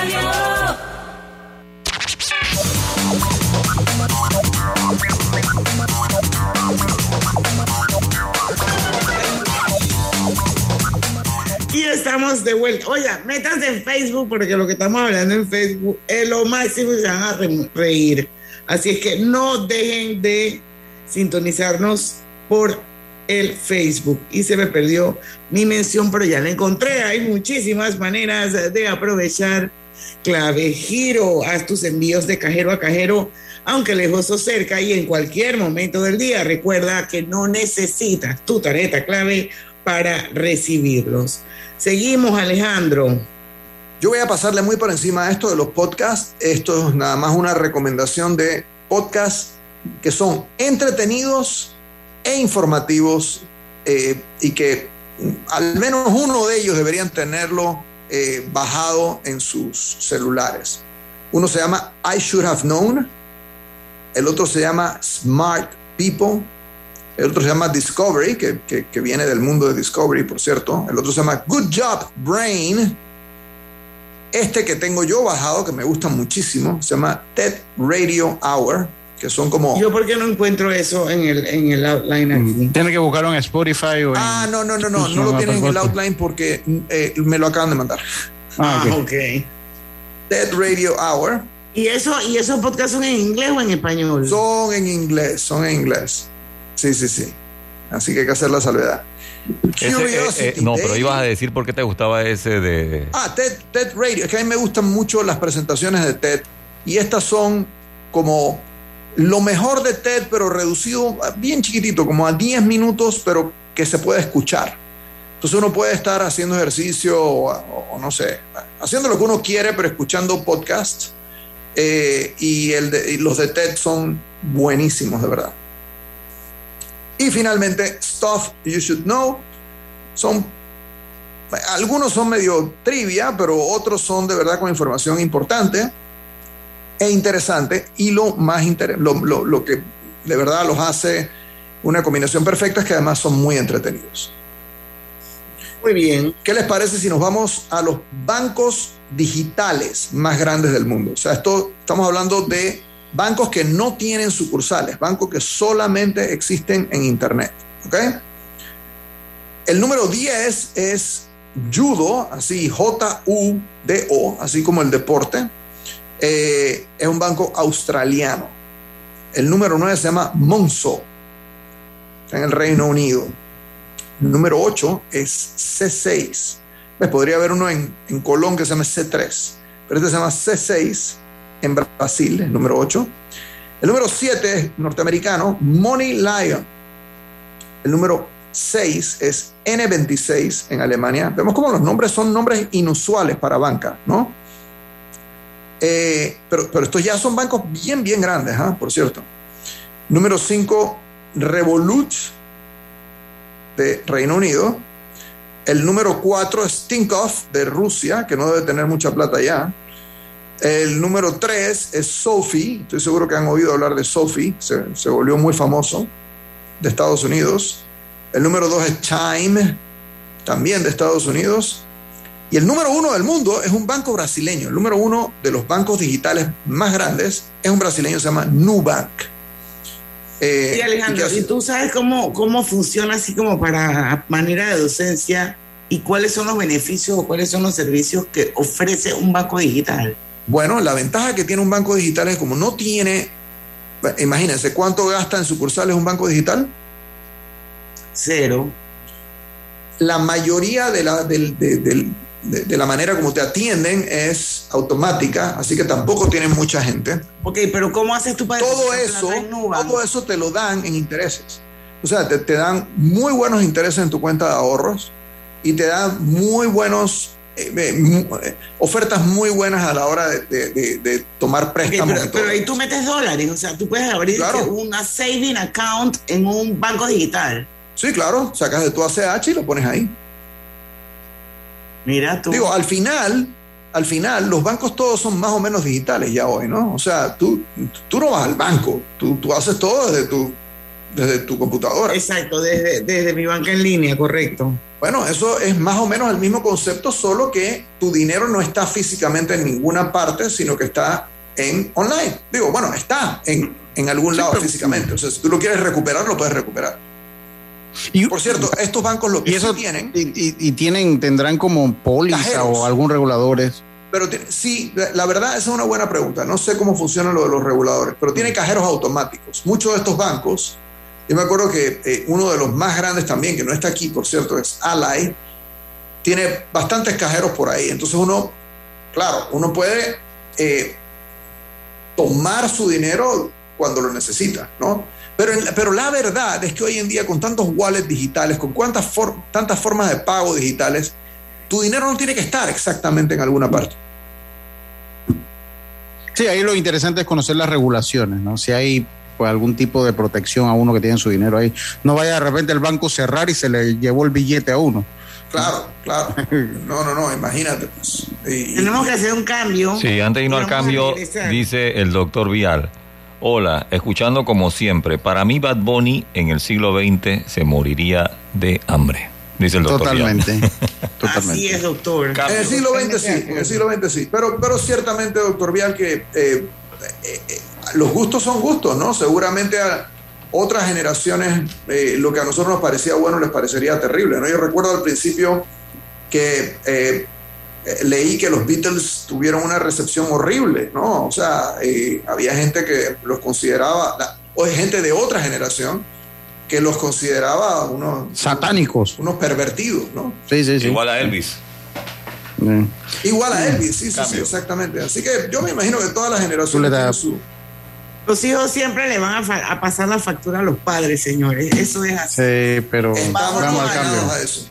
Estamos de vuelta. Oiga, métanse en Facebook porque lo que estamos hablando en Facebook es lo máximo y se van a re- reír. Así es que no dejen de sintonizarnos por el Facebook. Y se me perdió mi mención, pero ya la encontré. Hay muchísimas maneras de aprovechar clave giro. Haz tus envíos de cajero a cajero, aunque lejos o cerca y en cualquier momento del día. Recuerda que no necesitas tu tarjeta clave para recibirlos. Seguimos, Alejandro. Yo voy a pasarle muy por encima a esto de los podcasts. Esto es nada más una recomendación de podcasts que son entretenidos e informativos eh, y que al menos uno de ellos deberían tenerlo eh, bajado en sus celulares. Uno se llama I Should Have Known, el otro se llama Smart People, el otro se llama Discovery, que, que- que viene del mundo de Discovery, por cierto, el otro se llama Good Job Brain, este que tengo yo bajado, que me gusta muchísimo, se llama TED Radio Hour, que son como... Yo, ¿por qué no encuentro eso en el, en el outline aquí? Tiene que buscarlo en Spotify o en. Ah, no, no, no, no, no lo tienen en el outline porque eh, me lo acaban de mandar. Ah, ok. ok. TED Radio Hour. ¿Y, eso, ¿Y esos podcasts son en inglés o en español? Son en inglés, son en inglés. Sí, sí, sí. Así que hay que hacer la salvedad. Ese, eh, eh, no, pero ibas a decir por qué te gustaba ese de. Ah, TED, TED Radio. Es que a mí me gustan mucho las presentaciones de TED. Y estas son como lo mejor de TED, pero reducido a bien chiquitito, como a 10 minutos, pero que se puede escuchar. Entonces uno puede estar haciendo ejercicio o, o- o no sé, haciendo lo que uno quiere, pero escuchando podcasts. Eh, y, el de- y los de TED son buenísimos, de verdad. Y finalmente, Stuff You Should Know. Son algunos son medio trivia, pero otros son de verdad con información importante e interesante. Y lo más inter- lo, lo- lo que de verdad los hace una combinación perfecta es que además son muy entretenidos. Muy bien. ¿Qué les parece si nos vamos a los bancos digitales más grandes del mundo? O sea, esto estamos hablando de bancos que no tienen sucursales, bancos que solamente existen en Internet. ¿Ok? El número 10 es Judo, así J-U-D-O, así como el deporte. Eh, es un banco australiano. El número 9 se llama Monzo, en el Reino Unido. El número 8 es C6. Pues podría haber uno en, en Colón que se llama C3, pero este se llama C6 en Brasil, el número 8. El número 7 es norteamericano, Money Lion. El número 6 es N26 en Alemania. Vemos como los nombres son nombres inusuales para banca, ¿no? Eh, pero, pero estos ya son bancos bien, bien grandes, ¿ah? por cierto. Número 5, Revolut de Reino Unido. El número 4 es de Rusia, que no debe tener mucha plata ya. El número 3 es Sophie, estoy seguro que han oído hablar de Sophie, se, se volvió muy famoso, de Estados Unidos. El número 2 es Chime, también de Estados Unidos. Y el número uno del mundo es un banco brasileño. El número uno de los bancos digitales más grandes es un brasileño, se llama Nubank. Eh, Sí, Alejandro, ¿y? ¿y tú sabes cómo, cómo funciona así como para manera de docencia y cuáles son los beneficios o cuáles son los servicios que ofrece un banco digital? Bueno, la ventaja que tiene un banco digital es como no tiene, imagínense, ¿cuánto gasta en sucursales un banco digital? Cero. La mayoría de la, de, del- de- de la manera como te atienden es automática, así que tampoco tienen mucha gente. Ok, pero ¿cómo haces tú para todo eso, todo eso te lo dan en intereses. O sea, te, te dan muy buenos intereses en tu cuenta de ahorros y te dan muy buenos ofertas muy buenas a la hora de, de- de- de tomar préstamos. pero, y todo. pero ahí tú metes dólares, o sea, tú puedes abrir Claro. una saving account en un banco digital. Sí, claro, sacas de tu ACH y lo pones ahí. Mira tú. Digo, al final, al final, los bancos todos son más o menos digitales ya hoy, ¿no? O sea, tú, tú no vas al banco, tú, tú haces todo desde tu, desde tu computadora. Exacto, desde, desde mi banca en línea, correcto. Bueno, eso es más o menos el mismo concepto, solo que tu dinero no está físicamente en ninguna parte, sino que está en online. Digo, bueno, está en, en algún lado físicamente. O sea, si tú lo quieres recuperar, lo puedes recuperar. Por cierto, estos bancos lo que Y eso sí tienen, y, y- y tienen, tendrán como póliza Cajeros. o algún reguladores. pero sí, la, la verdad esa es una buena pregunta. No sé cómo funciona lo de los reguladores, pero tiene cajeros automáticos. Muchos de estos bancos, yo me acuerdo que eh, uno de los más grandes también, que no está aquí, por cierto, es Ally, tiene bastantes cajeros por ahí. Entonces uno, claro, uno puede eh, tomar su dinero cuando lo necesita, ¿no? Pero, pero la verdad es que hoy en día con tantos wallets digitales, con cuantas for- tantas formas de pago digitales, tu dinero no tiene que estar exactamente en alguna parte. Sí, ahí lo interesante es conocer las regulaciones, ¿no? Si hay pues, algún tipo de protección a uno que tiene su dinero ahí. No vaya de repente el banco cerrar y se le llevó el billete a uno. Claro, claro. No, no, no, imagínate. Pues. Y- y- Tenemos que hacer un cambio. Sí, antes de irnos al cambio, dice el doctor Vial. Hola, escuchando como siempre. Para mí, Bad Bunny en el siglo XX se moriría de hambre. Dice el doctor Totalmente. Vial. Así es, doctor. En el siglo XX sí, en el siglo XX sí. Pero, pero ciertamente, doctor Vial, que eh, eh, eh, los gustos son gustos, ¿no? Seguramente a otras generaciones eh, lo que a nosotros nos parecía bueno les parecería terrible, ¿no? Yo recuerdo al principio que eh, leí que los Beatles tuvieron una recepción horrible, ¿no? O sea, eh, había gente que los consideraba, la- o gente de otra generación que los consideraba unos, Satánicos. unos pervertidos, ¿no? Sí, sí, sí. Igual a Elvis. Mm. Igual a Elvis, sí, sí, sí, exactamente. Así que yo me imagino que todas las generaciones tienen su... Los hijos siempre le van a, fa- a pasar la factura a los padres, señores. Eso es así. Sí, pero Estamos vamos al cambio. a eso.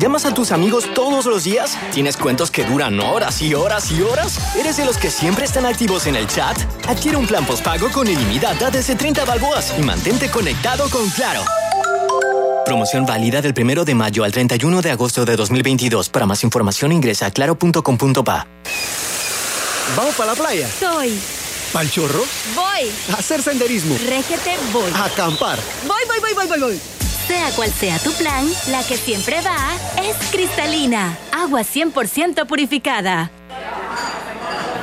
¿Llamas a tus amigos todos los días? ¿Tienes cuentos que duran horas y horas y horas? ¿Eres de los que siempre están activos en el chat? Adquiere un plan postpago con ilimitada desde 30 balboas y mantente conectado con Claro. Promoción válida del 1 de mayo al 31 de agosto de 2022. Para más información ingresa a claro.com.pa. ¿Vamos para la playa? Soy. ¿Pal chorro? Voy. ¿A hacer senderismo? Régete, voy. ¿A acampar? Voy, voy, voy, voy, voy, voy. Sea cual sea tu plan, la que siempre va es cristalina. Agua 100% purificada.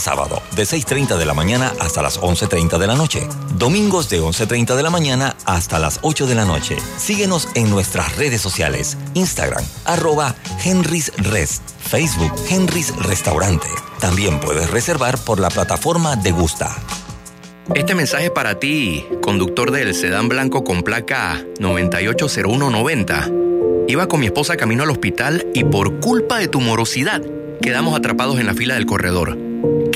sábado, de 6.30 de la mañana hasta las 11.30 de la noche. Domingos de 11.30 de la mañana hasta las 8 de la noche. Síguenos en nuestras redes sociales. Instagram, arroba Henry's Rest. Facebook, Henry's Restaurante. También puedes reservar por la plataforma de Gusta. Este mensaje para ti, conductor del sedán blanco con placa 980190. Iba con mi esposa camino al hospital y por culpa de tu morosidad quedamos atrapados en la fila del corredor.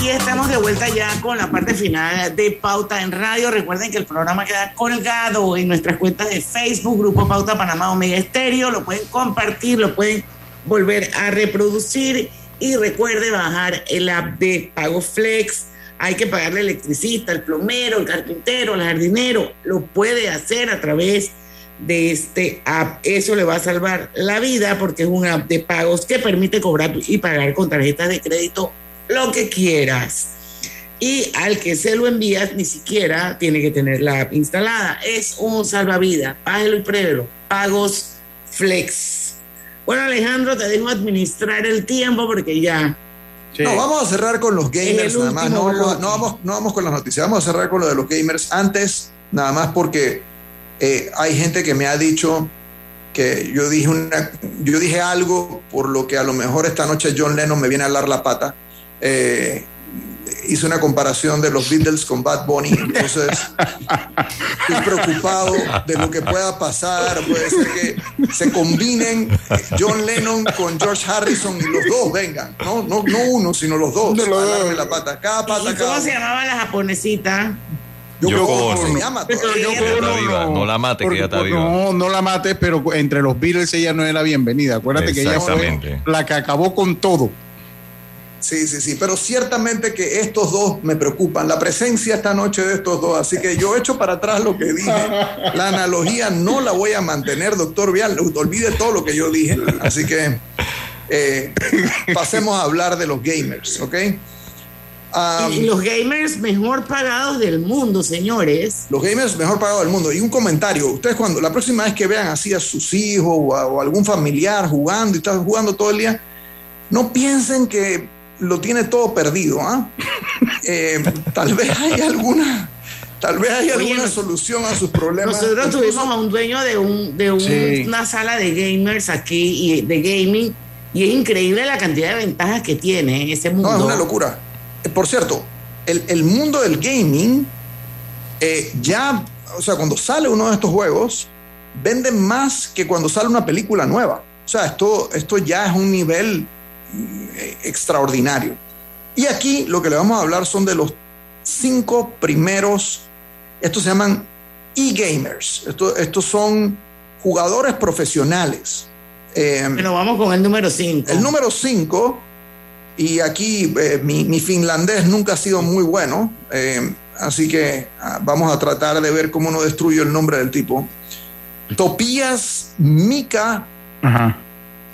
Y estamos de vuelta ya con la parte final de Pauta en Radio. Recuerden que el programa queda colgado en nuestras cuentas de Facebook, Grupo Pauta Panamá Omega Estéreo. Lo pueden compartir, lo pueden volver a reproducir. Y recuerde bajar el app de Pago Flex. Hay que pagarle al electricista, el plomero, el carpintero, el jardinero. Lo puede hacer a través de este app. Eso le va a salvar la vida porque es un app de pagos que permite cobrar y pagar con tarjetas de crédito lo que quieras. Y al que se lo envías ni siquiera tiene que tener la app instalada. Es un salvavidas. Págelo y pruébelo. Pagos Flex. Bueno, Alejandro, te dejo administrar el tiempo porque ya. No, vamos a cerrar con los gamers nada más. No, no, bloque. no vamos, no vamos con las noticias. Vamos a cerrar con lo de los gamers. Antes, nada más porque eh, hay gente que me ha dicho que yo dije, una, yo dije algo por lo que a lo mejor esta noche John Lennon me viene a dar la pata. Eh, hice una comparación de los Beatles con Bad Bunny, entonces estoy preocupado de lo que pueda pasar. Puede ser que se combinen John Lennon con George Harrison y los dos vengan, no, no, no uno, sino los dos. a darme la pata, cada pata, ¿Y cada cómo se llamaba la japonesita? Yoko Ono. se llama Pero todavía. Yoko Ella está viva, no la mate, que Porque- ella está porque- viva. no, no la mates, pero entre los Beatles ella no es la bienvenida. Acuérdate que ella fue la que acabó con todo. Sí, sí, sí, pero ciertamente que estos dos me preocupan, la presencia esta noche de estos dos, así que yo echo para atrás lo que dije, la analogía no la voy a mantener, doctor Vial, olvide todo lo que yo dije, así que eh, pasemos a hablar de los gamers, ¿ok? Um, y los gamers mejor pagados del mundo, señores. los gamers mejor pagados del mundo. Y un comentario, ustedes cuando la próxima vez que vean así a sus hijos o, a- o algún familiar jugando y están jugando todo el día, no piensen que lo tiene todo perdido. ¿ah? Eh, tal vez hay alguna, tal vez hay alguna nos- solución a sus problemas. Nosotros Incluso- tuvimos a un dueño de, un, de un- Sí. una sala de gamers aquí y de gaming y es increíble la cantidad de ventajas que tiene en ese mundo. No, es una locura. Eh, Por cierto, el, el mundo del gaming, eh, ya, o sea, cuando sale uno de estos juegos, venden más que cuando sale una película nueva. O sea, esto, esto ya es un nivel extraordinario. Y aquí lo que le vamos a hablar son de los cinco primeros, estos se llaman e-gamers. Esto- estos son jugadores profesionales. Eh, Pero vamos con el número 5. el número 5, y aquí eh, mi, mi finlandés nunca ha sido muy bueno, eh, así que ah, vamos a tratar de ver cómo no destruyo el nombre del tipo. Topias Mika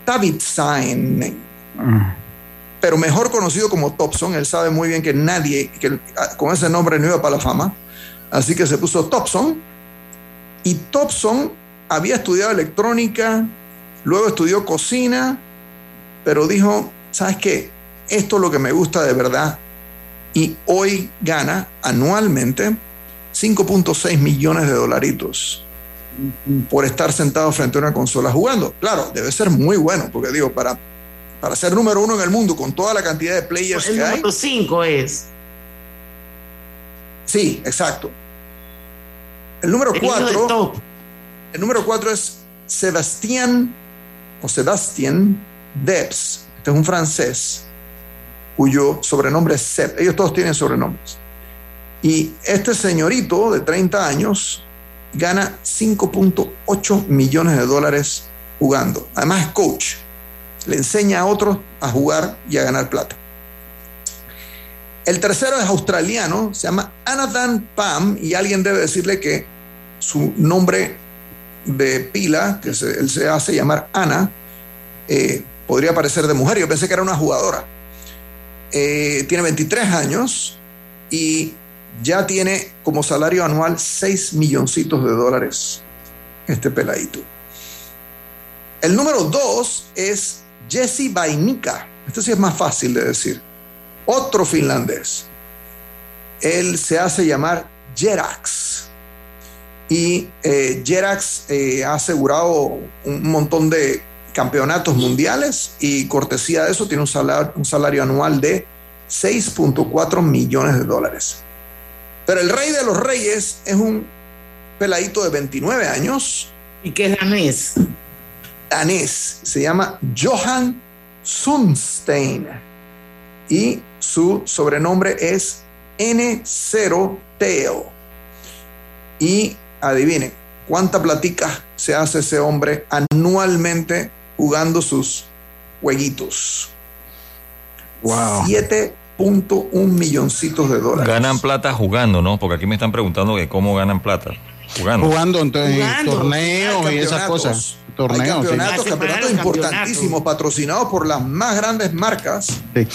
Tavitsainen, pero mejor conocido como Topson. Él sabe muy bien que nadie que ah, con ese nombre no iba para la fama, así que se puso Topson. Y Topson había estudiado electrónica, luego estudió cocina, pero dijo, ¿sabes qué? Esto es lo que me gusta de verdad. Y hoy gana anualmente 5.6 millones de dolaritos por estar sentado frente a una consola jugando. Claro, debe ser muy bueno, porque digo, para, para ser número uno en el mundo con toda la cantidad de players El que hay. número 5 es. Sí, exacto. El número El hijo de 4. Top. El número 4 es Sebastián o Sebastián Debs. Este es un francés cuyo sobrenombre es Seb. Ellos todos tienen sobrenombres. Y este señorito de 30 años gana 5.8 millones de dólares jugando. Además es coach. Le enseña a otros a jugar y a ganar plata. El tercero es australiano, se llama Anathan Pam y alguien debe decirle que su nombre de pila, que se, él se hace llamar Ana, eh, podría parecer de mujer. Yo pensé que era una jugadora. Eh, tiene 23 años y ya tiene como salario anual 6 milloncitos de dólares este peladito. El número 2 es Jesse Vainica. Este sí es más fácil de decir. Otro finlandés. Él se hace llamar Jerax. Y eh, Jerax eh, ha asegurado un montón de campeonatos mundiales y cortesía de eso tiene un salario, un salario anual de 6.4 millones de dólares. Pero el rey de los reyes es un peladito de 29 años. ¿Y qué es danés? Danés. Se llama Johan Sundstein. y su sobrenombre es N0 Tail. Y adivinen, ¿cuánta platica se hace ese hombre anualmente jugando sus jueguitos? Wow. 7.1 milloncitos de dólares. Ganan plata jugando, ¿no? Porque aquí me están preguntando que cómo ganan plata. Jugando. Jugando entonces Jugando. torneos y esas campeonatos. Cosas. Hay Torneos. sí. campeonatos, campeonatos importantísimos, patrocinados por las más grandes marcas. Sí.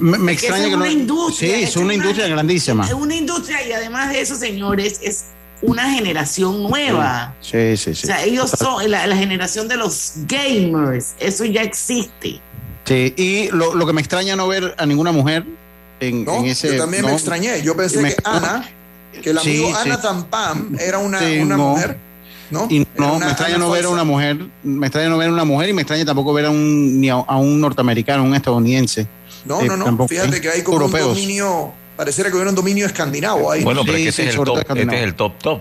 Me, me Es que extraña es que no. una industria, sí, es es una una- industria grandísima. Es una industria y además de eso, señores, es una generación nueva. Sí, sí, sí. O sea, ellos son la, la generación de los gamers. Eso ya existe. Sí, y lo, lo que me extraña no ver a ninguna mujer en, No, en ese. yo también no. me extrañé. Yo pensé Me- que Ana, que el Sí, amigo sí. Ana Tampam era una, Sí, una no. mujer. ¿No? Y no, una me extraña no ver a una mujer, me extraña no ver a una mujer y me extraña tampoco ver a un ni a, a un norteamericano, un estadounidense. No, Eh, no, no. tampoco. Fíjate que hay como Europeos. un dominio, pareciera que hubiera un dominio escandinavo ahí. Bueno, pero Sí, es que sí, este, es el top, este escandinavo. es el top top.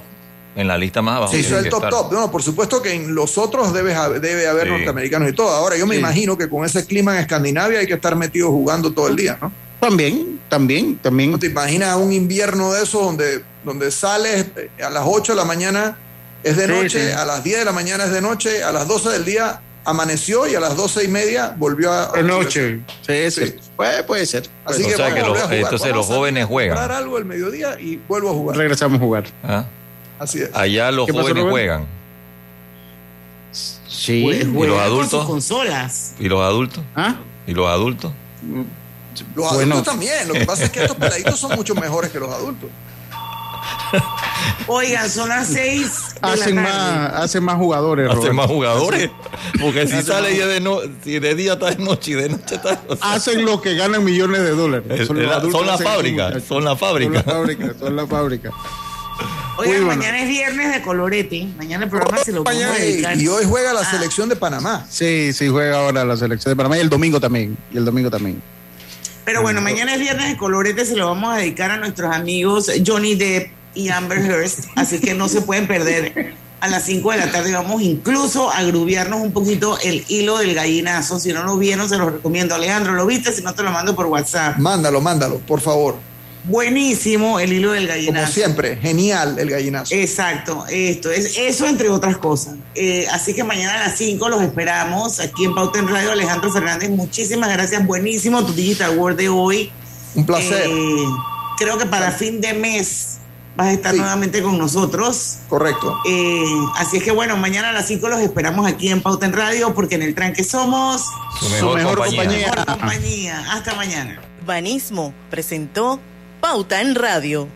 En la lista más abajo. Sí, eso es el top estar. top. No, por supuesto que en los otros debe, haber- debe haber Sí. norteamericanos y todo. Ahora yo me Sí. imagino que con ese clima en Escandinavia hay que estar metido jugando todo el día, ¿no? También, también, también. ¿No te imaginas un invierno de esos donde, donde sales eh, a las 8 de la mañana es de Sí, noche, sí. a las 10 de la mañana es de noche, a las 12 del día amaneció y a las 12 y media volvió a... De noche. Sí, sí. Sí. Puede, puede ser. Así O que sea vamos que a los- a jugar. entonces Vamos los a jóvenes comprar juegan. algo el mediodía y vuelvo a jugar. Regresamos a jugar. ¿Ah? Así es. Allá los ¿Qué pasó, jóvenes Rubén? juegan. Sí. Pues, ¿Y los juegan con adultos? sus consolas. ¿Y los adultos? ¿Ah? ¿Y los adultos? Los Bueno. adultos también. Lo que pasa es que estos peladitos son mucho mejores que los adultos. Oigan, son las seis de Hacen la tarde. más, hacen más jugadores. Hacen Roberto. más jugadores. Porque si Hacen sale ya de, no, si de día está de noche y de noche está de Hacen lo que ganan millones de dólares. La- son la fábrica, son la fábrica. Son la fábrica, son la fábrica. Oigan, bueno. mañana es viernes de colorete. Mañana el programa se lo vamos a Ey, dedicar. y hoy juega la Ah. selección de Panamá. Sí, sí, juega ahora la selección de Panamá y el domingo también. Y el domingo también. Pero bueno, mañana es viernes de colorete, se lo vamos a dedicar a nuestros amigos Johnny Depp y Amber Hearst, así que no se pueden perder. A las 5 de la tarde vamos incluso a grubiarnos un poquito el hilo del gallinazo. Si no lo vieron, se los recomiendo. Alejandro, ¿lo viste? Si no, te lo mando por WhatsApp. Mándalo, mándalo, por favor. Buenísimo el hilo del Como gallinazo. siempre, genial el gallinazo. Exacto, esto es eso entre otras cosas. Eh, así que mañana a las 5 los esperamos aquí en Pauta en Radio. Alejandro Fernández, muchísimas gracias. Buenísimo tu Digital World de hoy. Un placer. Eh, creo que para fin de mes vas a estar Sí. nuevamente con nosotros. Correcto. Eh, así es que bueno, mañana a las 5 los esperamos aquí en Pauta en Radio porque en el tranque somos Su mejor, mejor compañía. compañía. Hasta mañana. Banismo presentó Pauta en Radio.